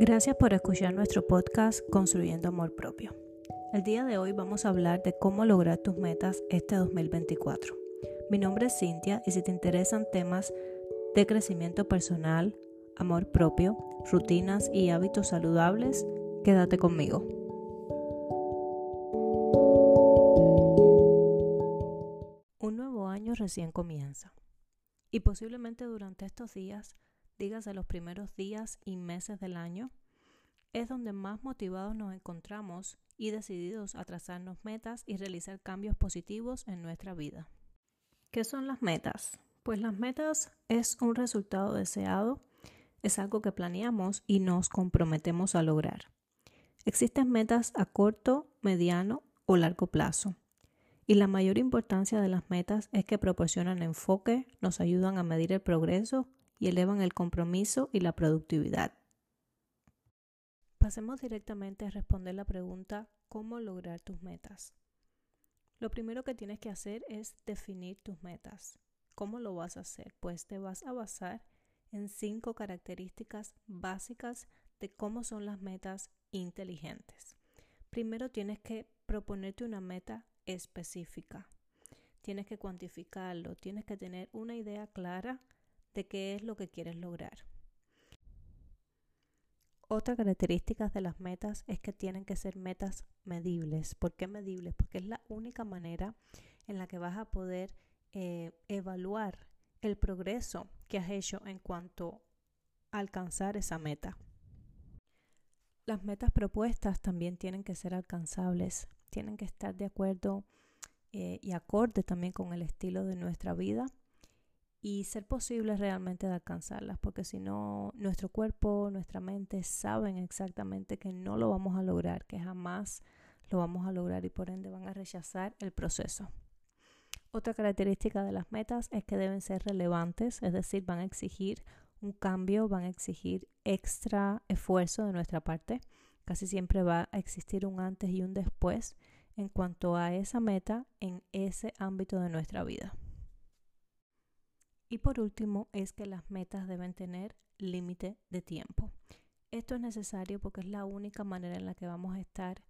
Gracias por escuchar nuestro podcast Construyendo Amor Propio. El día de hoy vamos a hablar de cómo lograr tus metas este 2024. Mi nombre es Cintia y si te interesan temas de crecimiento personal, amor propio, rutinas y hábitos saludables, quédate conmigo. Un nuevo año recién comienza y posiblemente durante estos días dígase los primeros días y meses del año, es donde más motivados nos encontramos y decididos a trazarnos metas y realizar cambios positivos en nuestra vida. ¿Qué son las metas? Pues las metas es un resultado deseado, es algo que planeamos y nos comprometemos a lograr. Existen metas a corto, mediano o largo plazo. Y la mayor importancia de las metas es que proporcionan enfoque, nos ayudan a medir el progreso y elevan el compromiso y la productividad. Pasemos directamente a responder la pregunta ¿cómo lograr tus metas? Lo primero que tienes que hacer es definir tus metas. ¿Cómo lo vas a hacer? Pues te vas a basar en cinco características básicas de cómo son las metas inteligentes. Primero tienes que proponerte una meta específica. Tienes que cuantificarlo, tienes que tener una idea clara de qué es lo que quieres lograr. Otra característica de las metas es que tienen que ser metas medibles. ¿Por qué medibles? Porque es la única manera en la que vas a poder eh, evaluar el progreso que has hecho en cuanto a alcanzar esa meta. Las metas propuestas también tienen que ser alcanzables, tienen que estar de acuerdo eh, y acorde también con el estilo de nuestra vida y ser posible realmente de alcanzarlas, porque si no, nuestro cuerpo, nuestra mente saben exactamente que no lo vamos a lograr, que jamás lo vamos a lograr y por ende van a rechazar el proceso. Otra característica de las metas es que deben ser relevantes, es decir, van a exigir un cambio, van a exigir extra esfuerzo de nuestra parte. Casi siempre va a existir un antes y un después en cuanto a esa meta en ese ámbito de nuestra vida. Y por último es que las metas deben tener límite de tiempo. Esto es necesario porque es la única manera en la que vamos a estar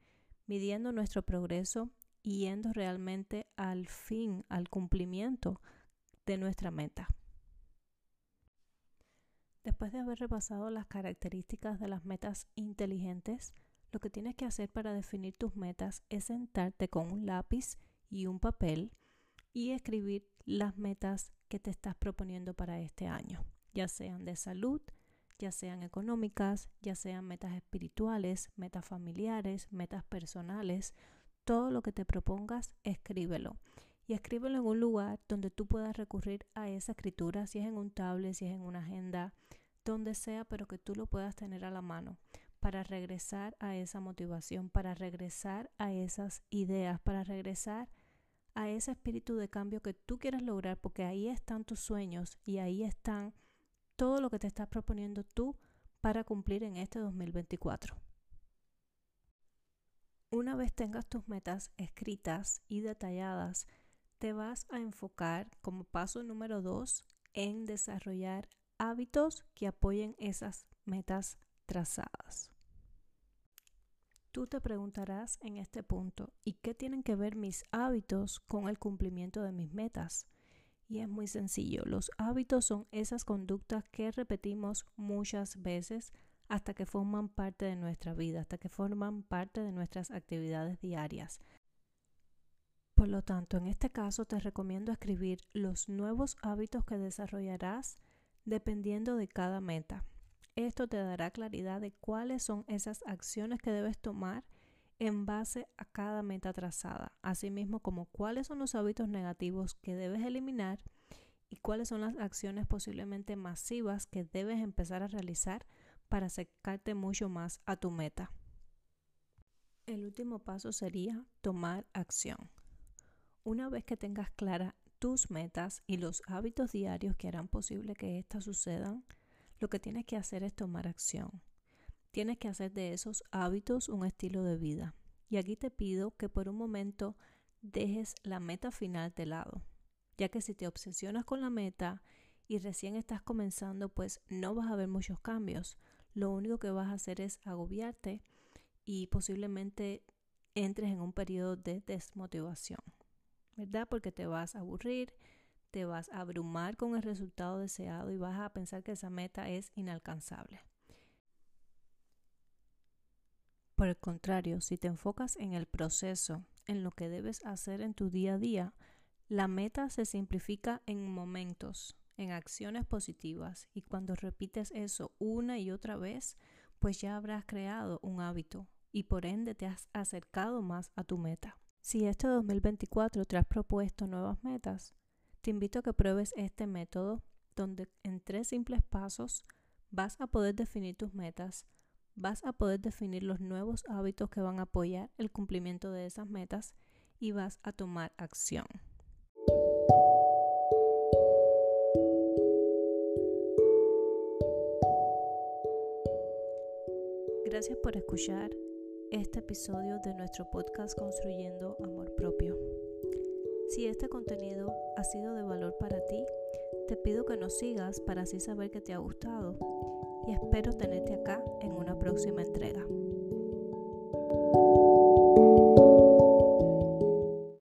midiendo nuestro progreso y yendo realmente al fin, al cumplimiento de nuestra meta. Después de haber repasado las características de las metas inteligentes, lo que tienes que hacer para definir tus metas es sentarte con un lápiz y un papel y escribir las metas que te estás proponiendo para este año, ya sean de salud, ya sean económicas, ya sean metas espirituales, metas familiares, metas personales, todo lo que te propongas, escríbelo. Y escríbelo en un lugar donde tú puedas recurrir a esa escritura, si es en un tablet, si es en una agenda, donde sea, pero que tú lo puedas tener a la mano para regresar a esa motivación, para regresar a esas ideas, para regresar a ese espíritu de cambio que tú quieres lograr, porque ahí están tus sueños y ahí están todo lo que te estás proponiendo tú para cumplir en este 2024. Una vez tengas tus metas escritas y detalladas, te vas a enfocar como paso número dos en desarrollar hábitos que apoyen esas metas trazadas. Tú te preguntarás en este punto, ¿y qué tienen que ver mis hábitos con el cumplimiento de mis metas? Y es muy sencillo, los hábitos son esas conductas que repetimos muchas veces hasta que forman parte de nuestra vida, hasta que forman parte de nuestras actividades diarias. Por lo tanto, en este caso te recomiendo escribir los nuevos hábitos que desarrollarás dependiendo de cada meta. Esto te dará claridad de cuáles son esas acciones que debes tomar en base a cada meta trazada, asimismo como cuáles son los hábitos negativos que debes eliminar y cuáles son las acciones posiblemente masivas que debes empezar a realizar para acercarte mucho más a tu meta. El último paso sería tomar acción. Una vez que tengas claras tus metas y los hábitos diarios que harán posible que éstas sucedan, lo que tienes que hacer es tomar acción. Tienes que hacer de esos hábitos un estilo de vida. Y aquí te pido que por un momento dejes la meta final de lado, ya que si te obsesionas con la meta y recién estás comenzando, pues no vas a ver muchos cambios. lo único que vas a hacer es agobiarte y posiblemente entres en un periodo de desmotivación, ¿verdad? Porque te vas a aburrir, te vas a abrumar con el resultado deseado y vas a pensar que esa meta es inalcanzable. Por el contrario, si te enfocas en el proceso, en lo que debes hacer en tu día a día, la meta se simplifica en momentos, en acciones positivas y cuando repites eso una y otra vez, pues ya habrás creado un hábito y por ende te has acercado más a tu meta. Si este 2024 te has propuesto nuevas metas, te invito a que pruebes este método donde en tres simples pasos vas a poder definir tus metas, vas a poder definir los nuevos hábitos que van a apoyar el cumplimiento de esas metas y vas a tomar acción. Gracias por escuchar este episodio de nuestro podcast Construyendo Amor Propio. Si este contenido ha sido de valor para ti, te pido que nos sigas para así saber que te ha gustado y espero tenerte acá en una próxima entrega.